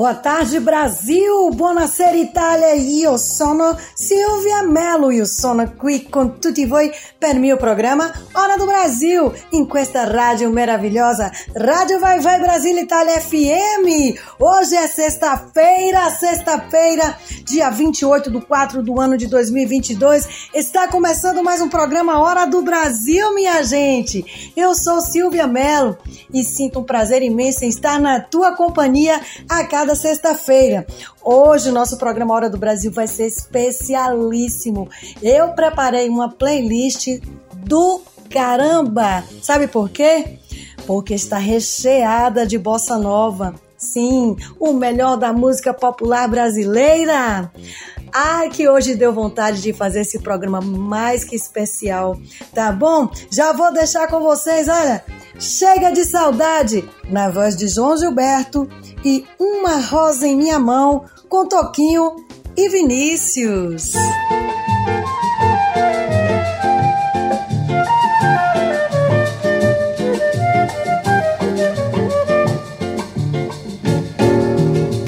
Boa tarde, Brasil! Buonasera, Itália! Io sono Silvia Mello e sono qui con tutti voi per mio programma Hora do Brasil, in questa rádio maravilhosa, Rádio Vai Vai Brasil Itália FM! Hoje é sexta-feira, sexta-feira, dia 28 do 4 do ano de 2022. Está começando mais um programa Hora do Brasil, minha gente! Eu sou Silvia Mello e sinto um prazer imenso em estar na tua companhia a cada cada sexta-feira. Hoje nosso programa Hora do Brasil vai ser especialíssimo. Eu preparei uma playlist do caramba. Sabe por quê? Porque está recheada de bossa nova. Sim, o melhor da música popular brasileira. Ai, que hoje deu vontade de fazer esse programa mais que especial, tá bom? Já vou deixar com vocês, olha, Chega de Saudade, na voz de João Gilberto e Uma Rosa em Minha Mão, com Toquinho e Vinícius.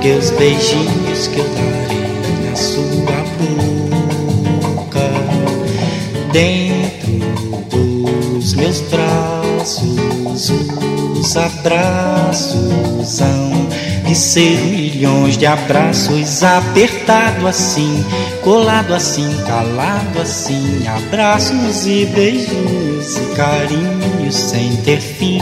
que os beijinhos que eu darei na sua boca. Dentro dos meus braços, os abraços hão de ser milhões de abraços apertado assim, colado assim, calado assim, abraços e beijinhos e carinhos sem ter fim.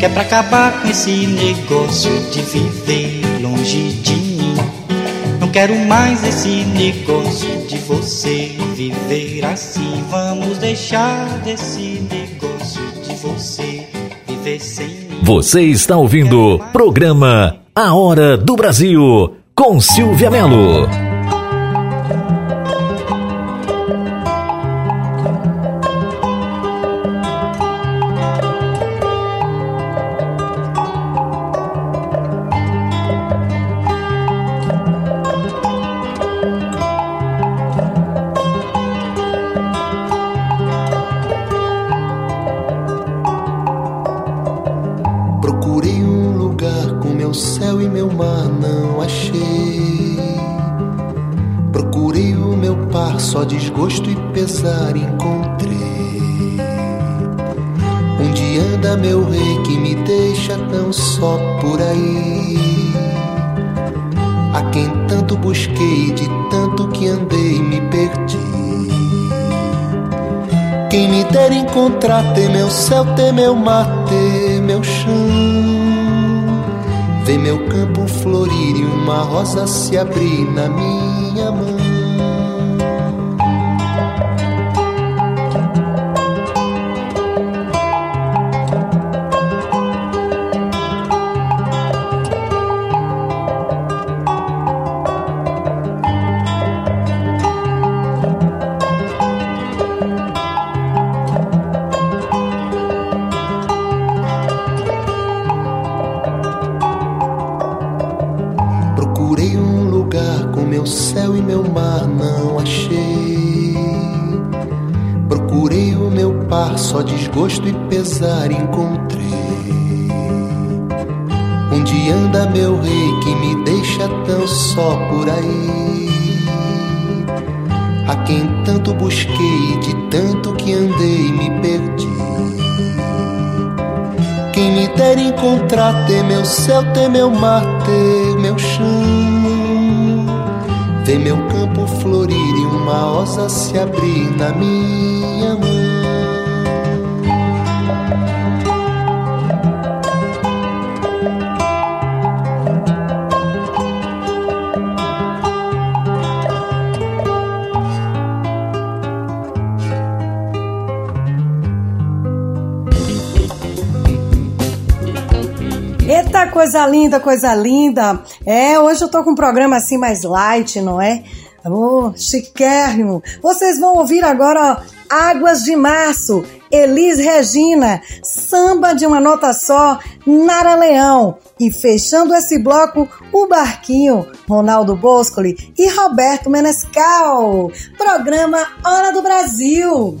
Que é pra acabar com esse negócio de viver longe de mim. Não quero mais esse negócio de você viver assim. Vamos deixar desse negócio de você viver sem mim. Você está ouvindo o programa A Hora do Brasil com Silvia Melo. Só desgosto e pesar encontrei. Onde anda meu rei que me deixa tão só por aí? A quem tanto busquei, de tanto que andei, me perdi. Quem me dera encontrar, ter meu céu, ter meu mar, ter meu chão. Ver meu campo florir e uma rosa se abrir na minha pesar encontrei. Onde anda meu rei que me deixa tão só por aí? A quem tanto busquei, de tanto que andei me perdi. Quem me dera encontrar, ter meu céu, ter meu mar, ter meu chão. Ver meu campo florir e uma osa se abrir na minha coisa linda, coisa linda. É, hoje eu tô com um programa assim mais light, não é? Oh, chiquérrimo. Vocês vão ouvir agora ó, Águas de Março, Elis Regina, Samba de uma Nota Só, Nara Leão. E fechando esse bloco, o Barquinho, Ronaldo Boscoli e Roberto Menescal. Programa Hora do Brasil.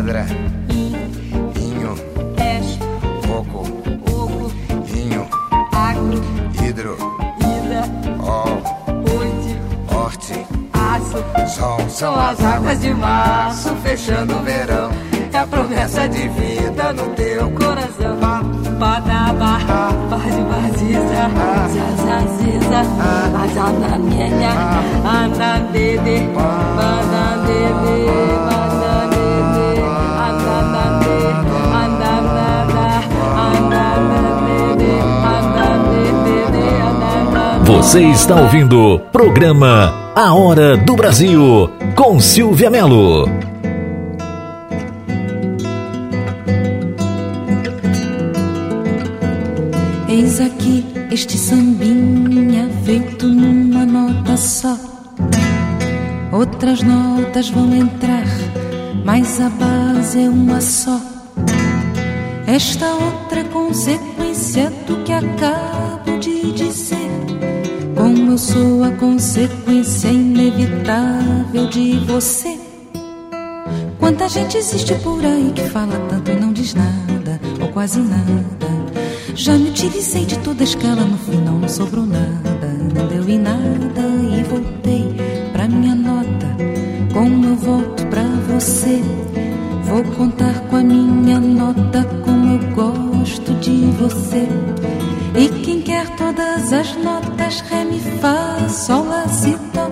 Pedra, in, inho, peixe, coco, oco, inho, agro, hidro, ida, ó, oite, horte, aço. sol. São as águas de março fechando o verão, é a promessa de vida no teu coração. Badaba, bade badiza, zazaziza, azananenha, andandede, bandandede, bandandede, Você está ouvindo o programa A Hora do Brasil com Silvia Melo. Eis aqui este sambinha feito numa nota só. Outras notas vão entrar mas a base é uma só. Esta outra é consequência do que acabo sou a consequência inevitável de você. Quanta gente existe por aí que fala tanto e não diz nada, ou quase nada. Já me utilizei de toda a escala, no final não sobrou nada. Não deu em nada e voltei pra minha nota. Como eu volto pra você, vou contar com a minha nota como eu gosto de você. E quem quer todas as notas, ré, mi, fá, sol, lá, si, dó,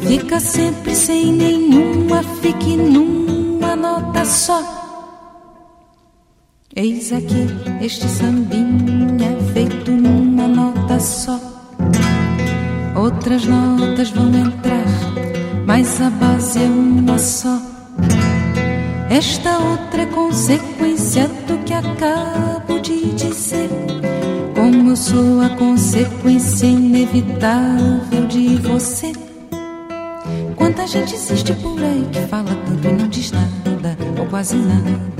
fica sempre sem nenhuma, fique numa nota só. Eis aqui este sambinha feito numa nota só. Outras notas vão entrar, mas a base é uma só. Esta outra é consequência do que acabo de dizer. Sou a consequência inevitável de você. Quanta gente existe por aí que fala tanto e não diz nada, ou quase nada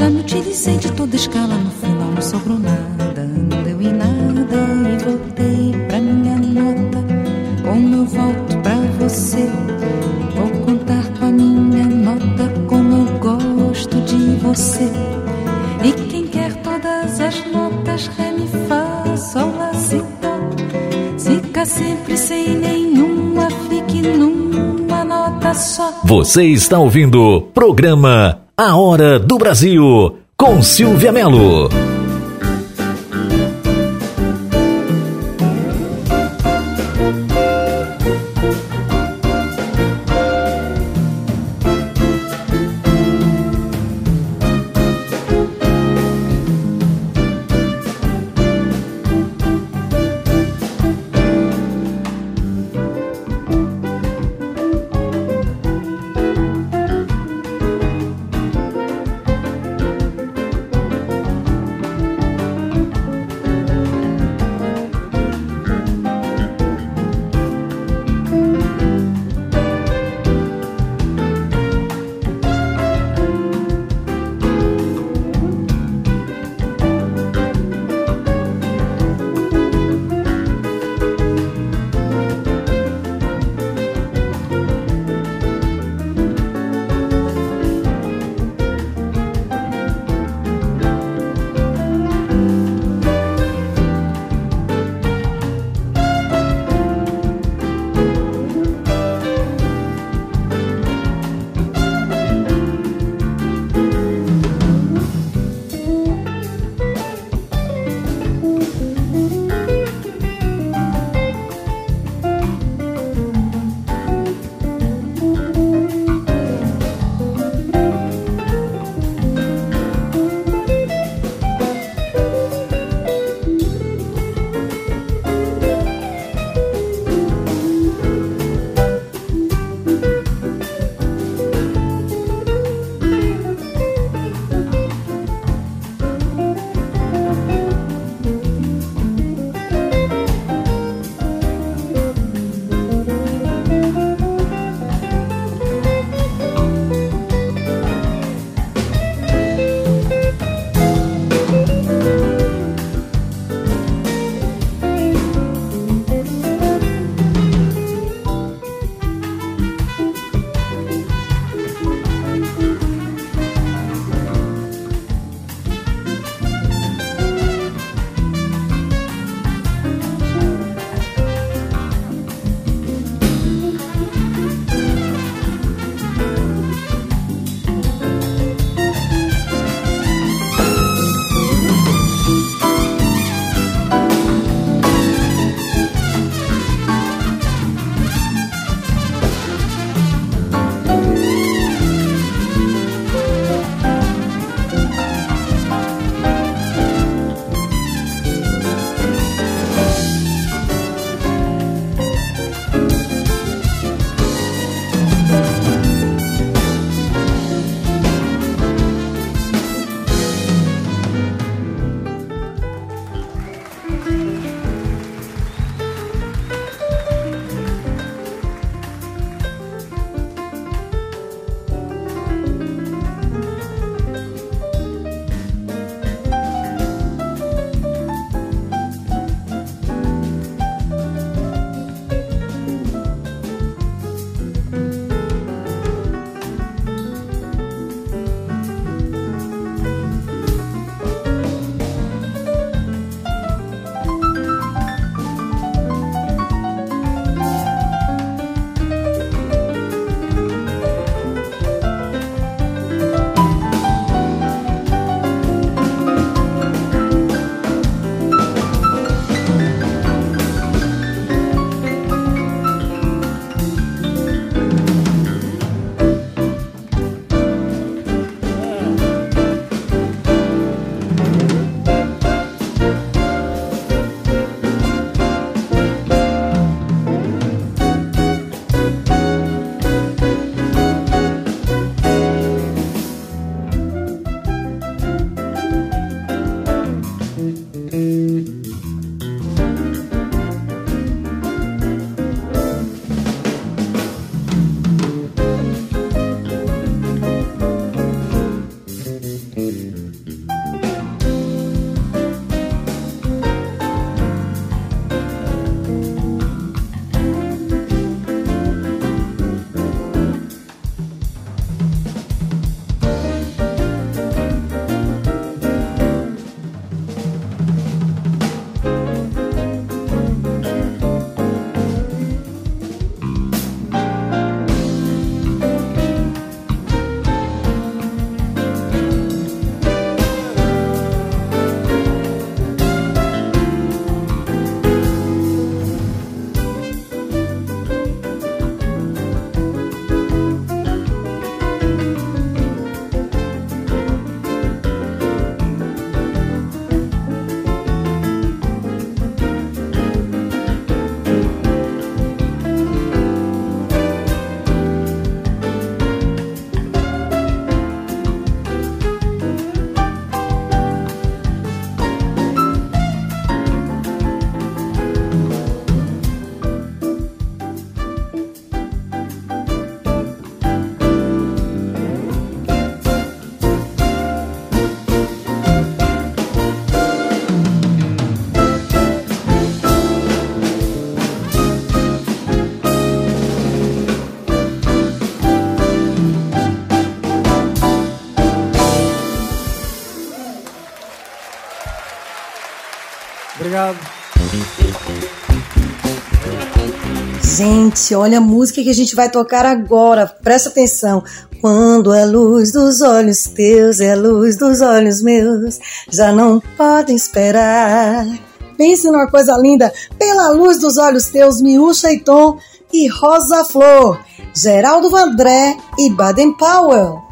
já me utilizei de toda escala, no final não sobrou nada. Não deu em nada e voltei pra minha nota. Como eu volto pra você, Você está ouvindo o programa a Hora do Brasil, com Silvia Melo. Gente, olha a música que a gente vai tocar agora. Presta atenção. Quando a luz dos olhos teus é a luz dos olhos meus, já não podem esperar. Pense numa coisa linda. Pela luz dos olhos teus, Miúcha e Tom e Rosa Flor, Geraldo Vandré e Baden Powell.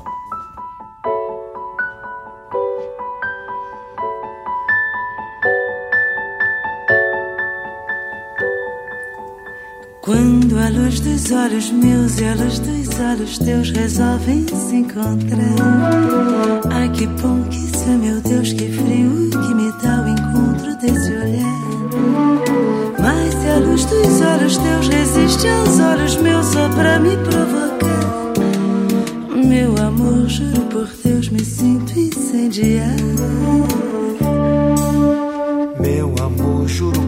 A luz dos olhos meus e a luz dos olhos teus resolvem se encontrar. Ai que bom que isso é, meu Deus, que frio que me dá o encontro desse olhar. Mas se a luz dos olhos teus resiste aos olhos meus só pra me provocar. Meu amor, juro por Deus, me sinto incendiar. Meu amor, juro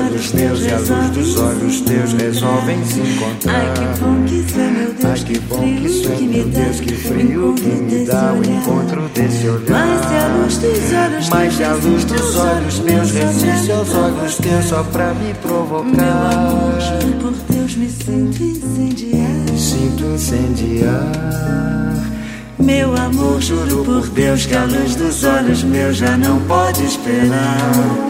Olhos meus e a luz dos olhos teus resolvem se encontrar. Ai que bom que isso é, meu Deus, Ai que bom que isso é, meu Deus, que frio que me dá o encontro desse olhar. Mas se a luz dos olhos Mas a teus luz dos olhos meus resiste aos olhos teus só pra me Meu provocar. amor, juro por Deus, me sinto incendiar. Sinto incendiar. Meu amor, juro por Deus que a luz dos olhos meus já não pode esperar.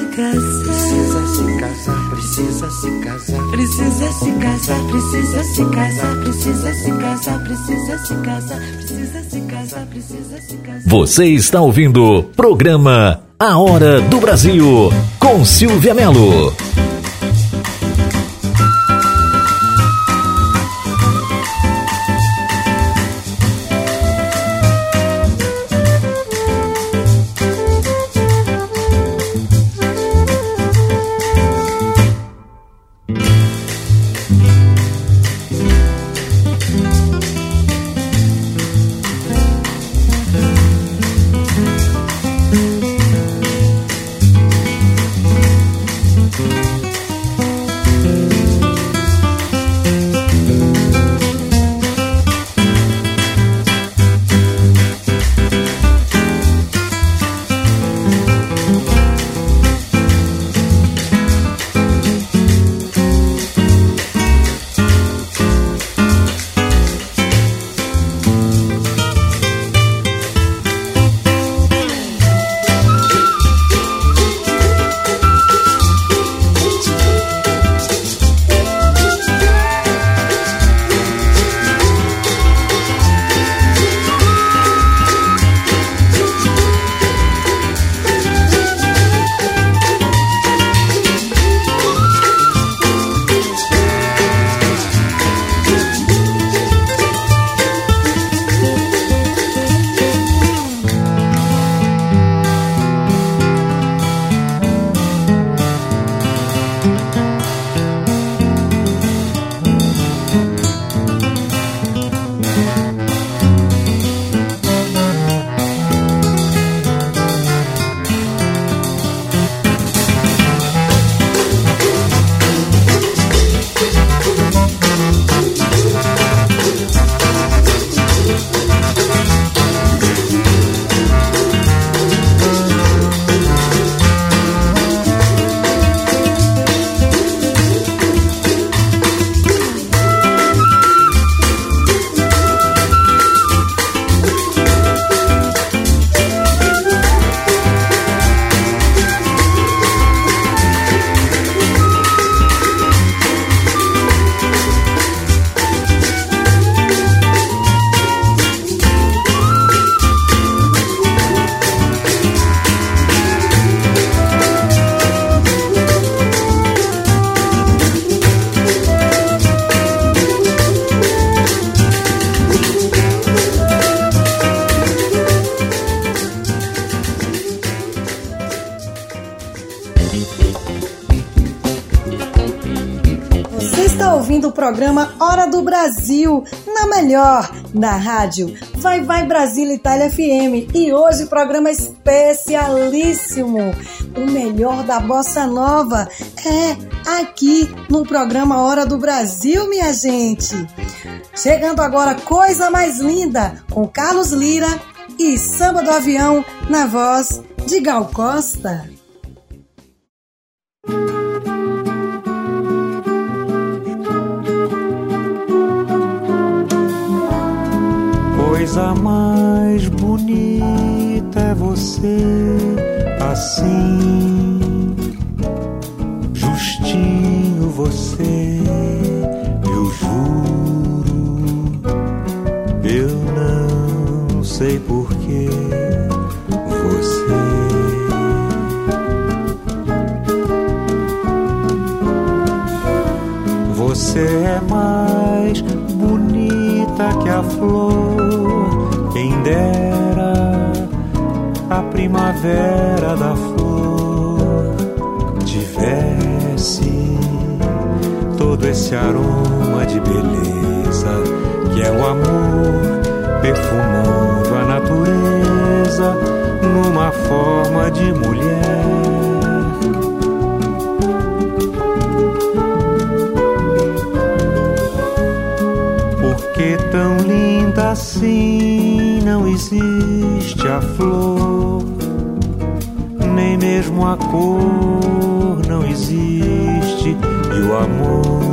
Precisa se casar. Precisa se casar. Precisa se casar, precisa se casar, precisa se casar, precisa se casar, precisa se casar, precisa se casar. Você está ouvindo programa A Hora do Brasil com Silvia Melo. programa Hora do Brasil, na melhor, na rádio Vai Vai Brasil Itália FM. E hoje programa é especialíssimo, o melhor da bossa nova. É aqui no programa Hora do Brasil, minha gente. Chegando agora Coisa Mais Linda com Carlos Lira e Samba do Avião na voz de Gal Costa. coisa mais bonita é você assim, justinho você. primavera da flor tivesse todo esse aroma de beleza que é o amor perfumando a natureza numa forma de mulher. Porque tão linda assim não existe a flor mesmo a cor não existe e o amor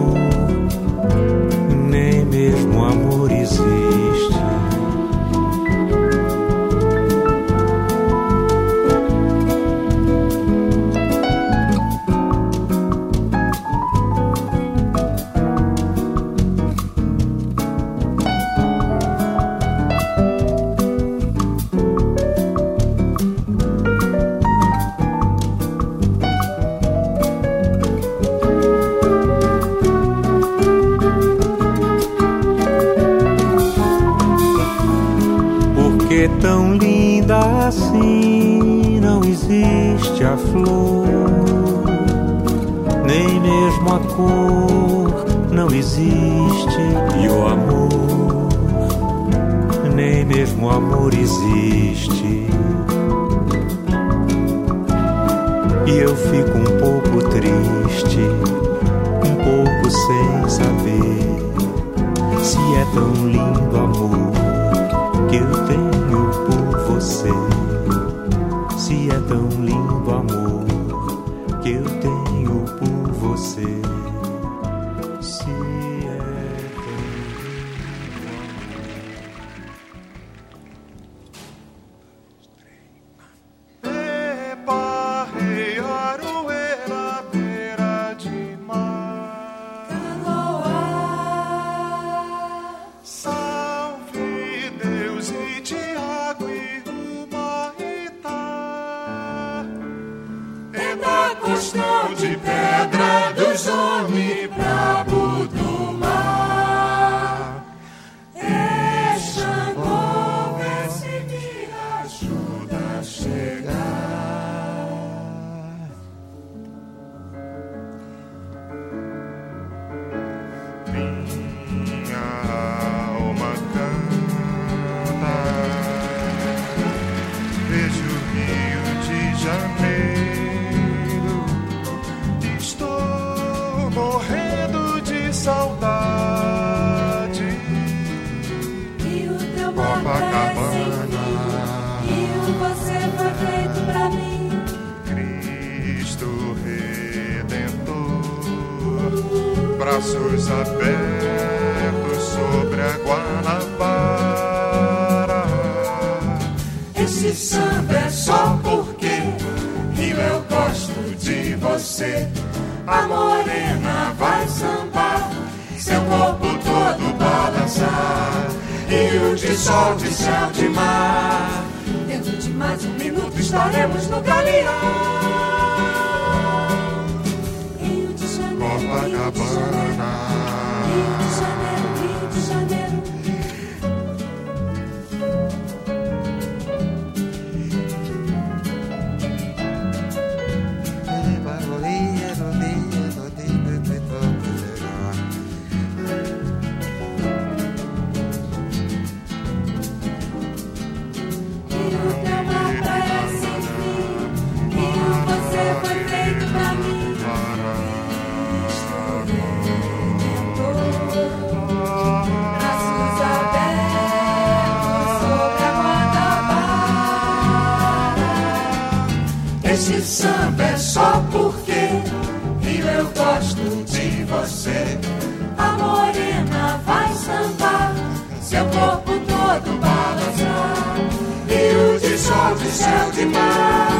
céu, de mar.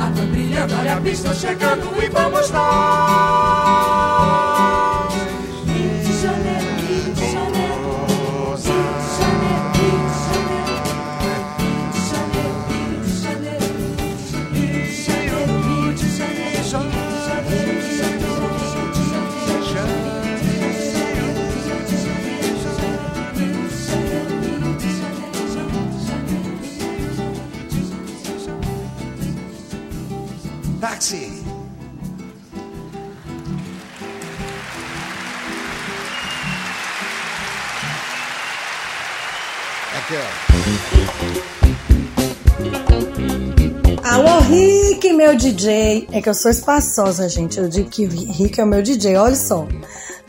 Água brilhando, olha a pista chegando e vamos lá. Rick, meu DJ. É que eu sou espaçosa, gente. Eu digo que Rick é o meu DJ, olha só.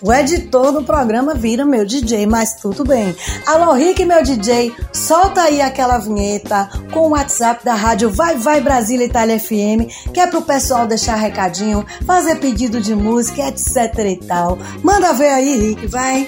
O editor do programa vira meu DJ, mas tudo bem. Alô, Rick, meu DJ, solta aí aquela vinheta com o WhatsApp da rádio Vai Vai Brasília Itália FM, que é pro pessoal deixar recadinho, fazer pedido de música, etc e tal. Manda ver aí, Rick, vai.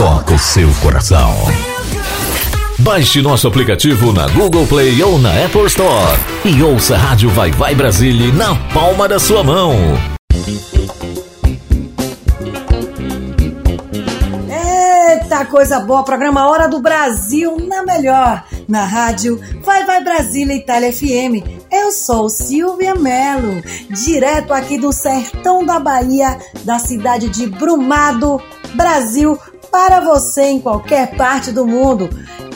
toca o seu coração. Baixe nosso aplicativo na Google Play ou na Apple Store e ouça a Rádio Vai Vai Brasília na palma da sua mão. Eita coisa boa, programa Hora do Brasil na melhor, na rádio Vai Vai Brasília Itália FM. Eu sou Silvia Melo, direto aqui do sertão da Bahia, da cidade de Brumado, Brasil, para você em qualquer parte do mundo.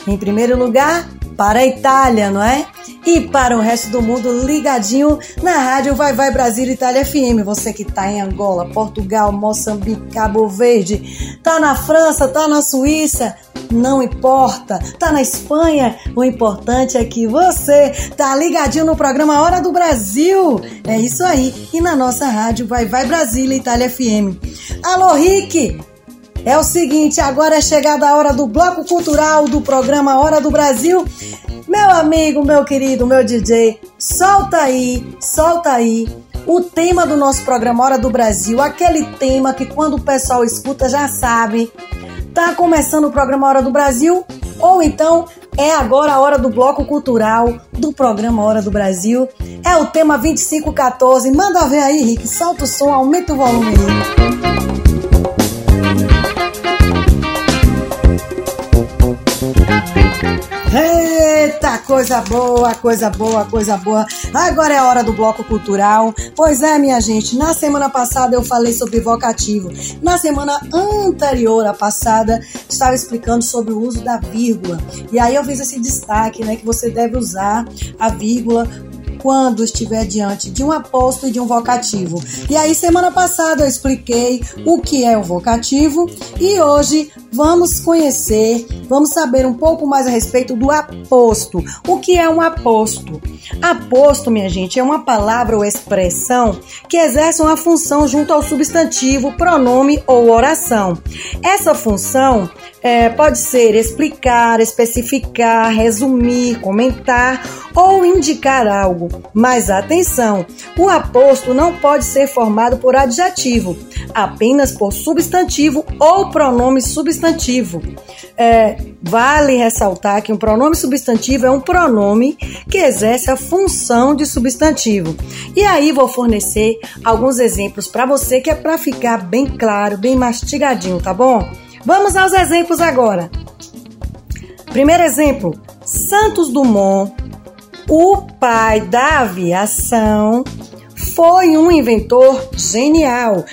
Em primeiro lugar, para a Itália, não é? E para o resto do mundo ligadinho na rádio Vai Vai Brasil Itália FM. Você que está em Angola, Portugal, Moçambique, Cabo Verde, tá na França, tá na Suíça, não importa. Tá na Espanha, o importante é que você tá ligadinho no programa Hora do Brasil. É isso aí. E na nossa rádio Vai Vai Brasília Itália FM. Alô, Rick! É o seguinte, agora é chegada a hora do bloco cultural do programa Hora do Brasil. Meu amigo, meu querido, meu DJ, solta aí, solta aí o tema do nosso programa Hora do Brasil, aquele tema que quando o pessoal escuta já sabe. Tá começando o programa Hora do Brasil ou então é agora a hora do bloco cultural do programa Hora do Brasil. É o tema 2514. Manda ver aí, Rick, solta o som, aumenta o volume aí. Eita, coisa boa, coisa boa, coisa boa. Agora é a hora do bloco cultural. Pois é, minha gente, na semana passada eu falei sobre vocativo. Na semana anterior à passada, estava explicando sobre o uso da vírgula. E aí eu fiz esse destaque, né, que você deve usar a vírgula quando estiver diante de um aposto e de um vocativo. E aí, semana passada eu expliquei o que é o vocativo e hoje vamos conhecer, vamos saber um pouco mais a respeito do aposto. O que é um aposto? Aposto, minha gente, é uma palavra ou expressão que exerce uma função junto ao substantivo, pronome ou oração. Essa função é, pode ser explicar, especificar, resumir, comentar ou indicar algo. Mas atenção, o aposto não pode ser formado por adjetivo, apenas por substantivo ou pronome substantivo. É, vale ressaltar que um pronome substantivo é um pronome que exerce a função de substantivo. E aí vou fornecer alguns exemplos para você que é para ficar bem claro, bem mastigadinho, tá bom? Vamos aos exemplos agora. Primeiro exemplo: Santos Dumont, o pai da aviação, foi um inventor genial.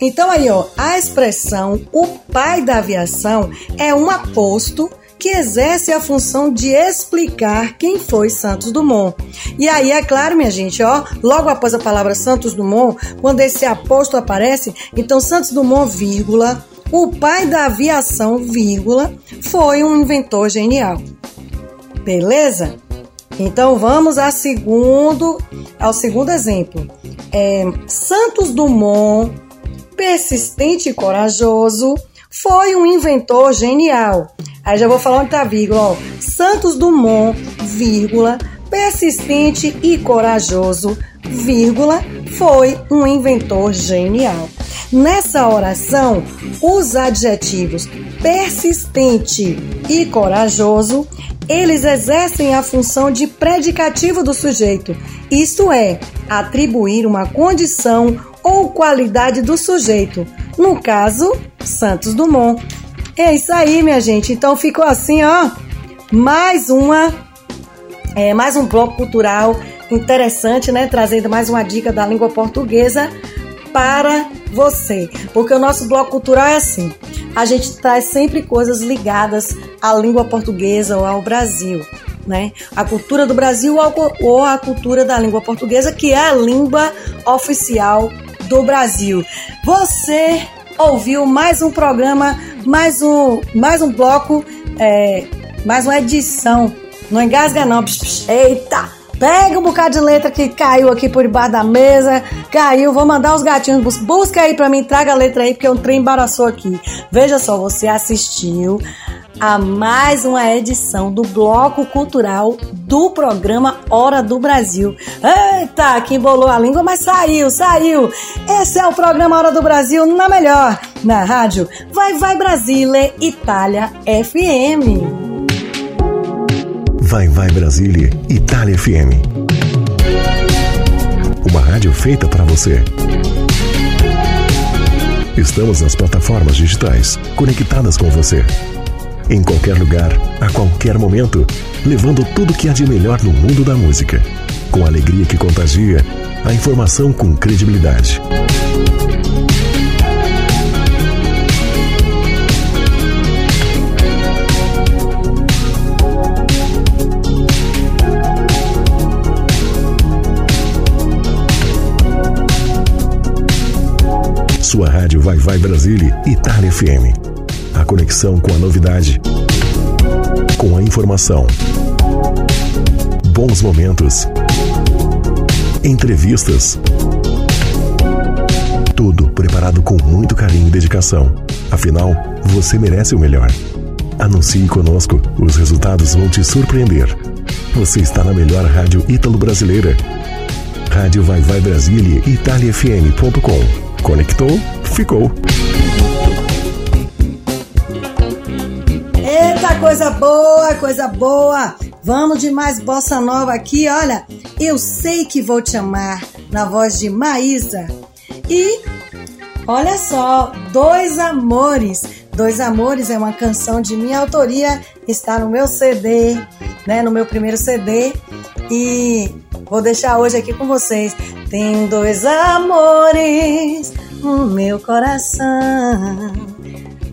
Então aí, ó, a expressão o pai da aviação é um aposto que exerce a função de explicar quem foi Santos Dumont. E aí, é claro, minha gente, ó, logo após a palavra Santos Dumont, quando esse aposto aparece, então Santos Dumont, vírgula, o pai da aviação, vírgula, foi um inventor genial. Beleza? Então vamos a segundo, ao segundo exemplo. É, Santos Dumont, persistente e corajoso, foi um inventor genial. Aí já vou falar onde tá a vírgula. Ó. Santos Dumont, vírgula, persistente e corajoso, vírgula, foi um inventor genial. Nessa oração, os adjetivos persistente e corajoso, eles exercem a função de predicativo do sujeito, isto é, atribuir uma condição ou qualidade do sujeito. No caso, Santos Dumont. É isso aí, minha gente. Então ficou assim, ó, mais uma, é, mais um bloco cultural interessante, né? Trazendo mais uma dica da língua portuguesa para você. Porque o nosso bloco cultural é assim: a gente traz sempre coisas ligadas à língua portuguesa ou ao Brasil. Né? A cultura do Brasil ou a cultura da língua portuguesa, que é a língua oficial do Brasil. Você ouviu mais um programa, mais um, mais um bloco, é, mais uma edição. Não engasga não. Eita! Pega um bocado de letra que caiu aqui por debaixo da mesa, caiu, vou mandar os gatinhos, busca aí pra mim, traga a letra aí, porque o trem embaraçou aqui. Veja só, você assistiu a mais uma edição do Bloco Cultural do programa Hora do Brasil. Eita, que embolou a língua, mas saiu, saiu. Esse é o programa Hora do Brasil na melhor, na rádio Vai Vai Brasília, Itália FM. Vai Vai Brasília, Itália FM. Uma rádio feita para você. Estamos nas plataformas digitais, conectadas com você. Em qualquer lugar, a qualquer momento, levando tudo que há de melhor no mundo da música. Com alegria que contagia, a informação com credibilidade. Vai Vai Brasília, Itália FM. A conexão com a novidade. Com a informação. Bons momentos. Entrevistas. Tudo preparado com muito carinho e dedicação. Afinal, você merece o melhor. Anuncie conosco, os resultados vão te surpreender. Você está na melhor rádio ítalo-brasileira. Rádio Vai Vai Brasília, italiafm.com. Conectou? Ficou. Eita, coisa boa, coisa boa. Vamos de mais bossa nova aqui, olha. Eu sei que vou te amar, na voz de Maísa. E olha só, Dois Amores. Dois Amores é uma canção de minha autoria, está no meu CD, né, no meu primeiro CD. E vou deixar hoje aqui com vocês. Tem dois amores no meu coração.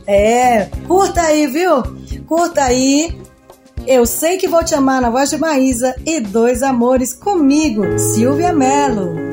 É, curta aí, viu? Curta aí. Eu sei que vou te amar na voz de Maísa e dois amores comigo, Silvia Mello.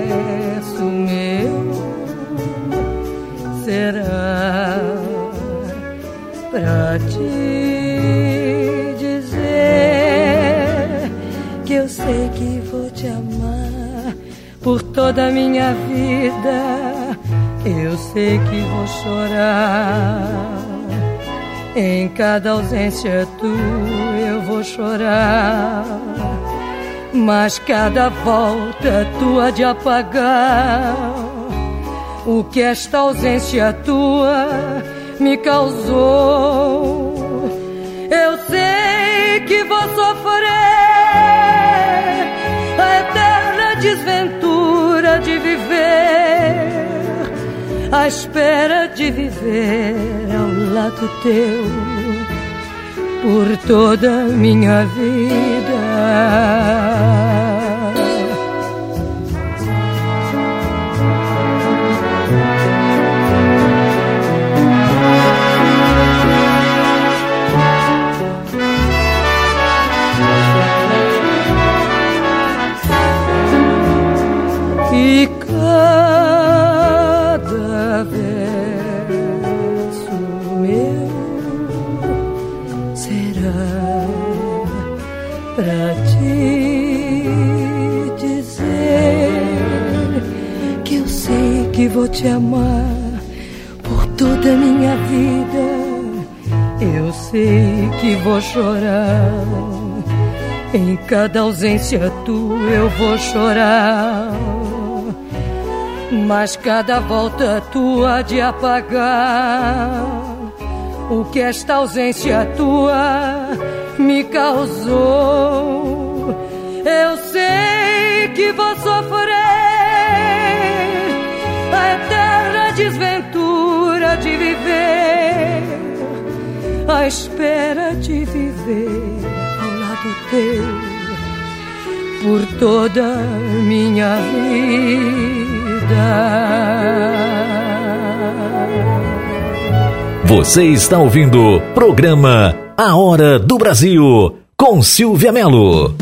pra te dizer que eu sei que vou te amar por toda a minha vida. Eu sei que vou chorar. Em cada ausência tua eu vou chorar. Mas cada volta tua de apagar o que esta ausência tua me causou. Eu sei que vou sofrer a eterna desventura de viver, à espera de viver ao lado teu por toda minha vida. Vou te amar por toda a minha vida. Eu sei que vou chorar. Em cada ausência tua eu vou chorar. Mas cada volta tua de apagar o que esta ausência tua me causou. Eu sei que vou sofrer desventura de viver, à espera de viver ao lado teu por toda minha vida. Você está ouvindo o programa A Hora do Brasil com Silvia Melo.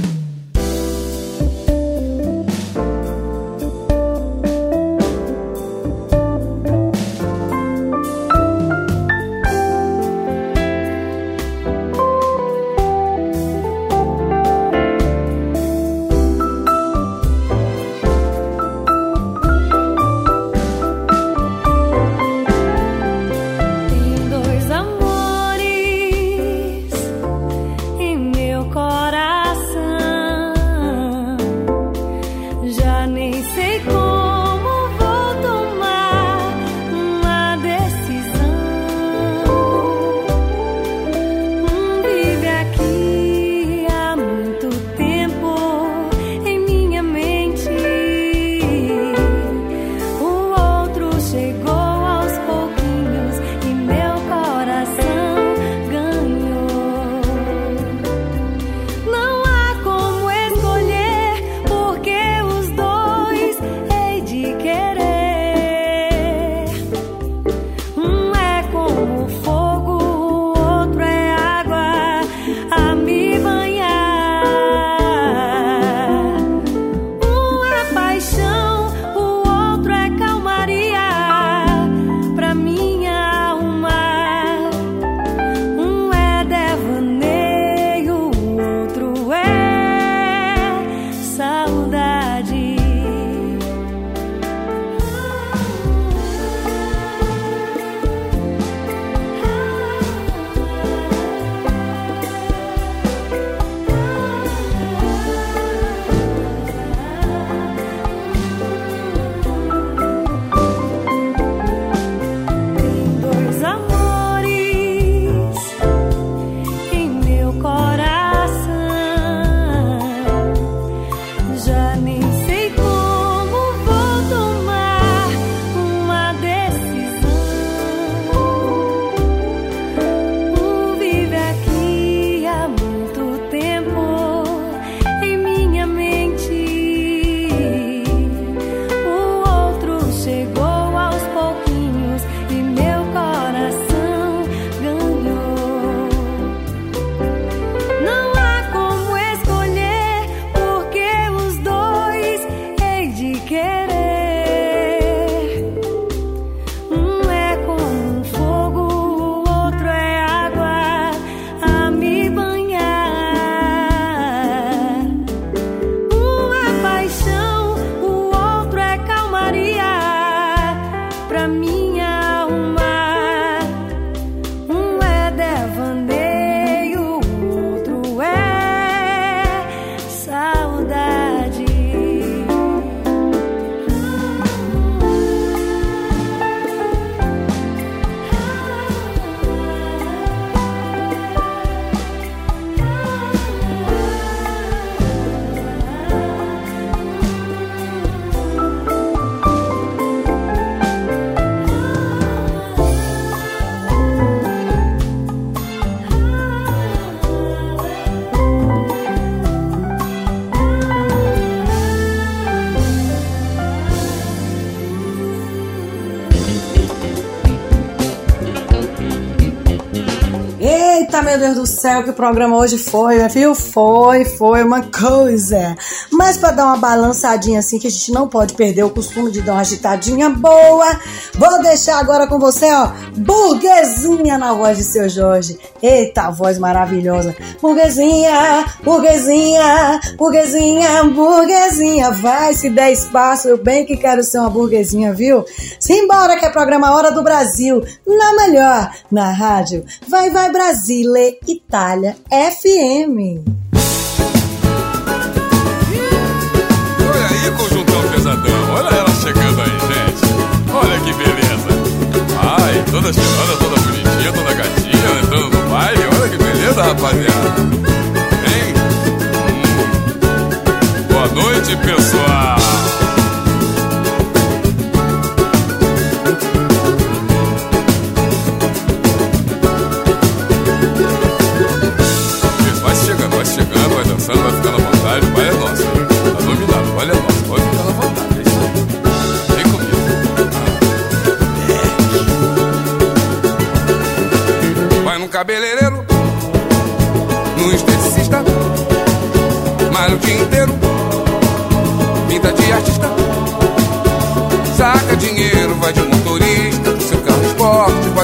Deus do céu, que programa hoje foi, viu? Foi, foi uma coisa. Mas para dar uma balançadinha assim, que a gente não pode perder o costume de dar uma agitadinha boa, vou deixar agora com você, ó, burguesinha na voz de seu Jorge. Eita, voz maravilhosa. Burguesinha, burguesinha, burguesinha, burguesinha. Vai se der espaço, eu bem que quero ser uma burguesinha, viu? Simbora que é programa Hora do Brasil, na melhor, na rádio. Vai, vai, Brasile, Itália, FM. Olha aí, conjuntão pesadão. Olha ela chegando aí, gente. Olha que beleza. Ai, toda cheirosa, toda bonitinha, toda gatinha, entrando no baile. Olha que beleza, rapaziada. Hein? Hum. Boa noite, pessoal.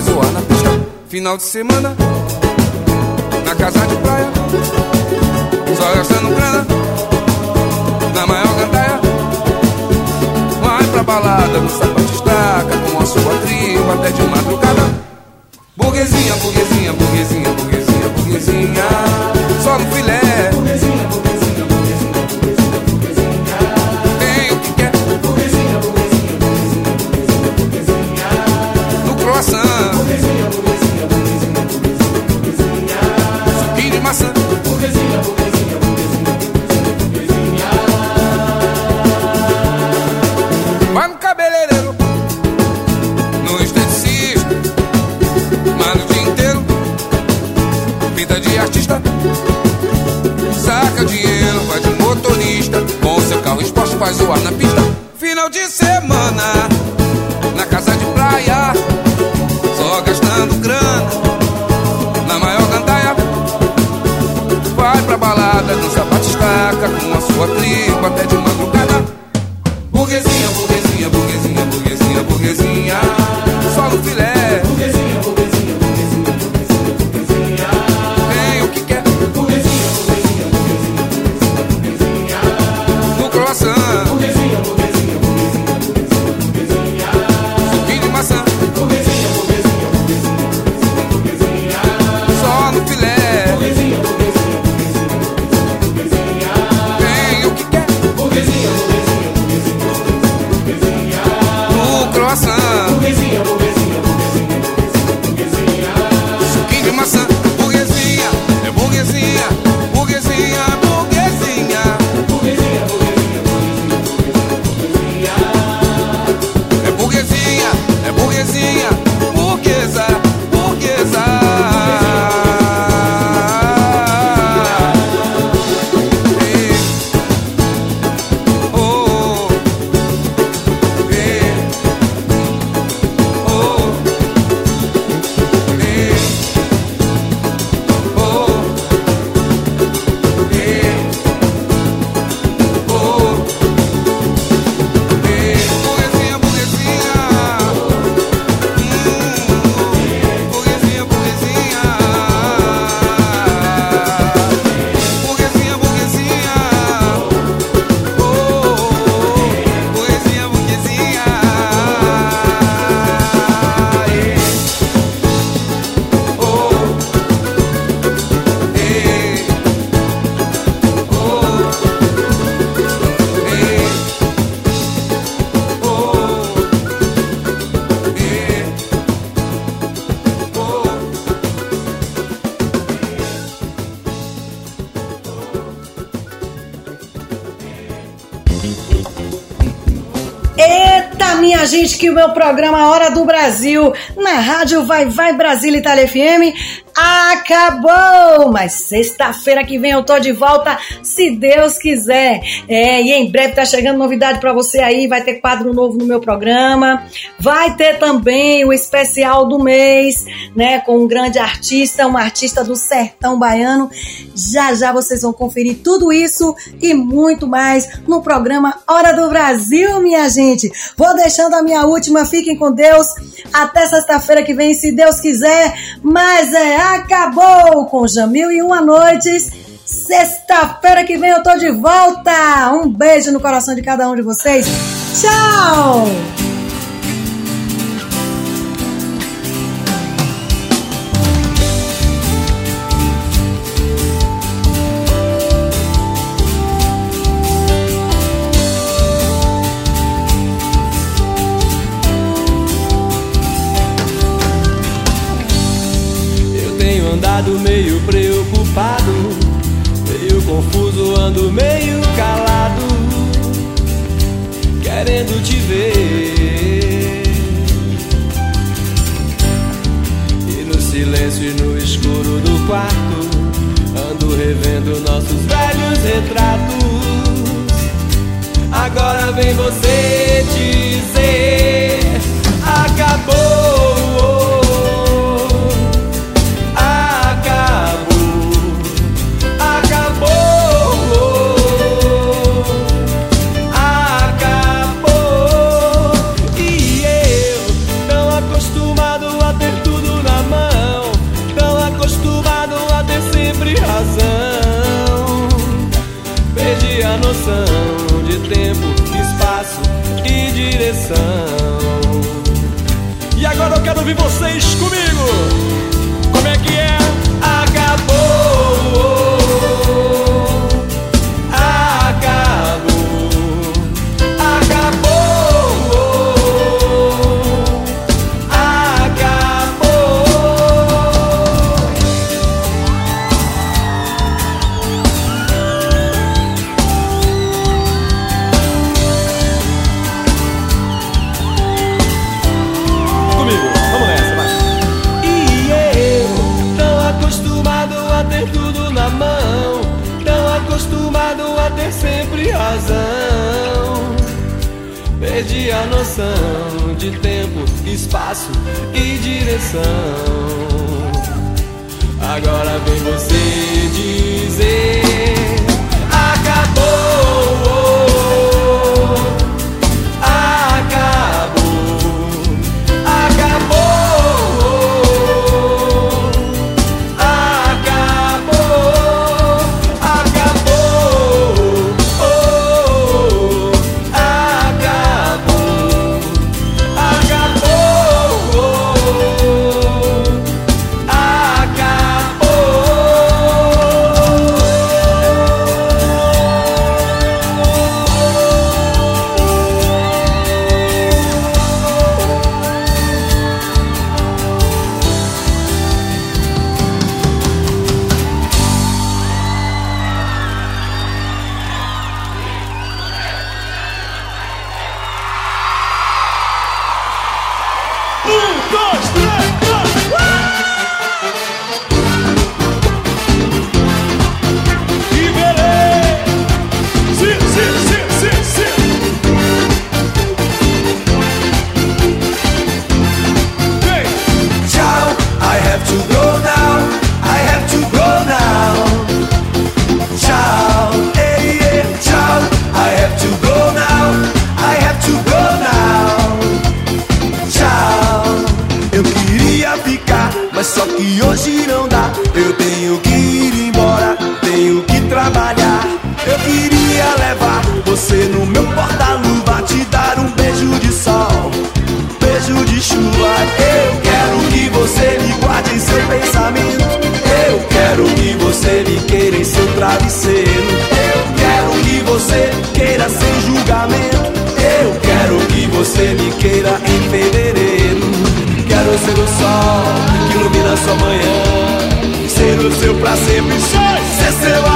Zoar na pista. Final de semana, na casa de praia só gastando grana Na maior gandaia. Vai pra balada no sapato estaca Com a sua tribo até de madrugada. Burguesinha, burguesinha, burguesinha, burguesinha, burguesinha. Só no filé Que o meu programa Hora do Brasil, na rádio Vai Vai Brasília Itália FM, acabou! Mas sexta-feira que vem eu tô de volta, se Deus quiser. É, e em breve tá chegando novidade para você aí, vai ter quadro novo no meu programa. Vai ter também o especial do mês, né, com um grande artista, um artista do sertão baiano. Já já vocês vão conferir tudo isso e muito mais no programa Hora do Brasil, minha gente. Vou deixando a minha última, fiquem com Deus. Até sexta-feira que vem, se Deus quiser. Mas é acabou com Jamil e uma noites. Sexta-feira que vem eu tô de volta. Um beijo no coração de cada um de vocês. Tchau! Perdi a noção de tempo, espaço e direção. Agora vem você dizer: acabou. Go now.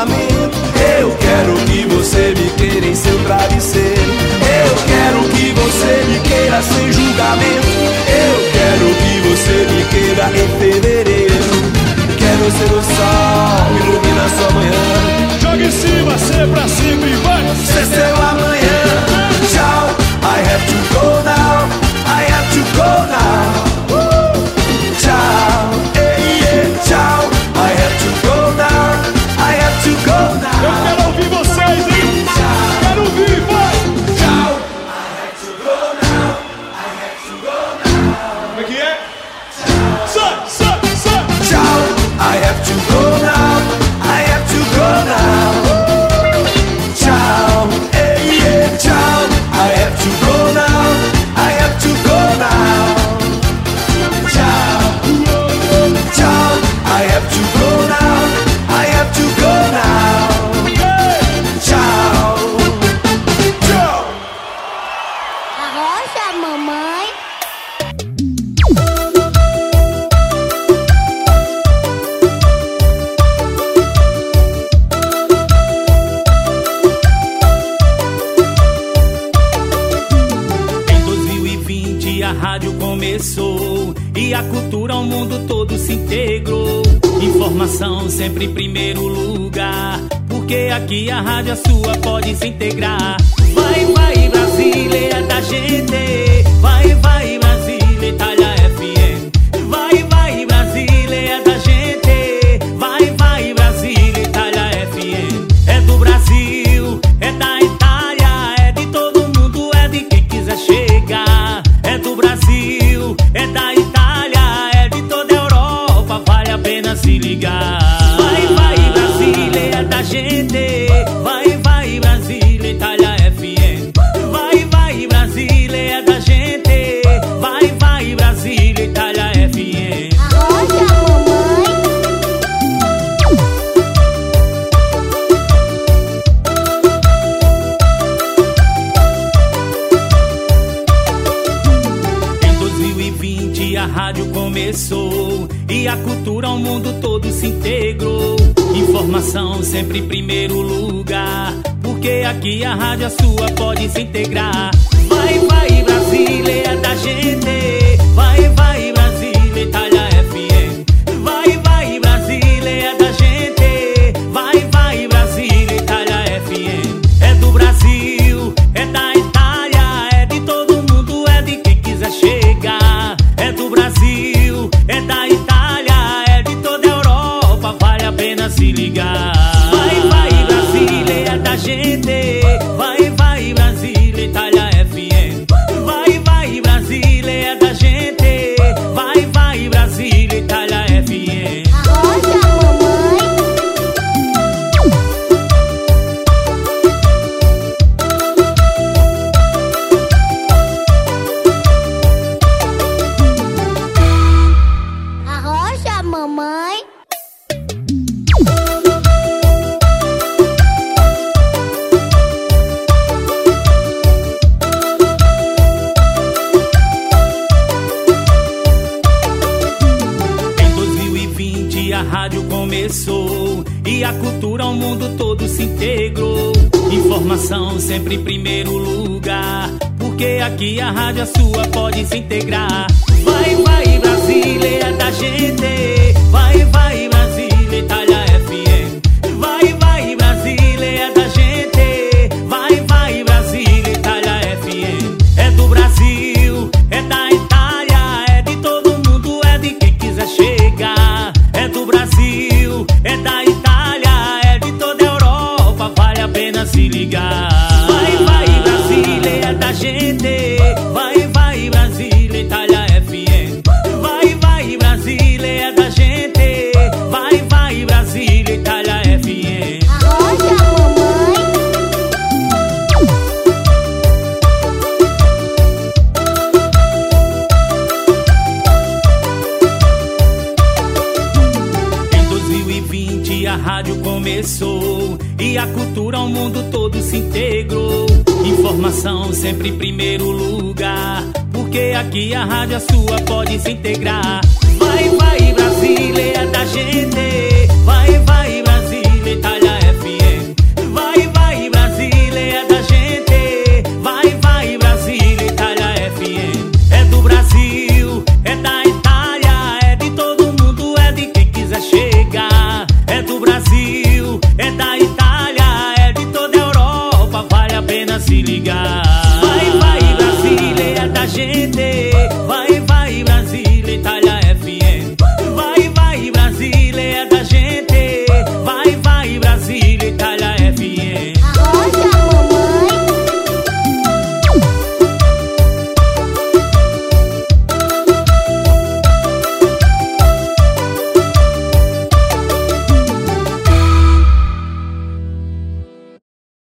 camino. se ligar. Vai, vai, Brasília é da gente. informação sempre em primeiro lugar. Porque aqui a rádio é sua pode se integrar. Vai, vai, Brasília é da gente. A rádio a sua pode se integrar. Vai, vai, Brasileira da gente. Vai, vai.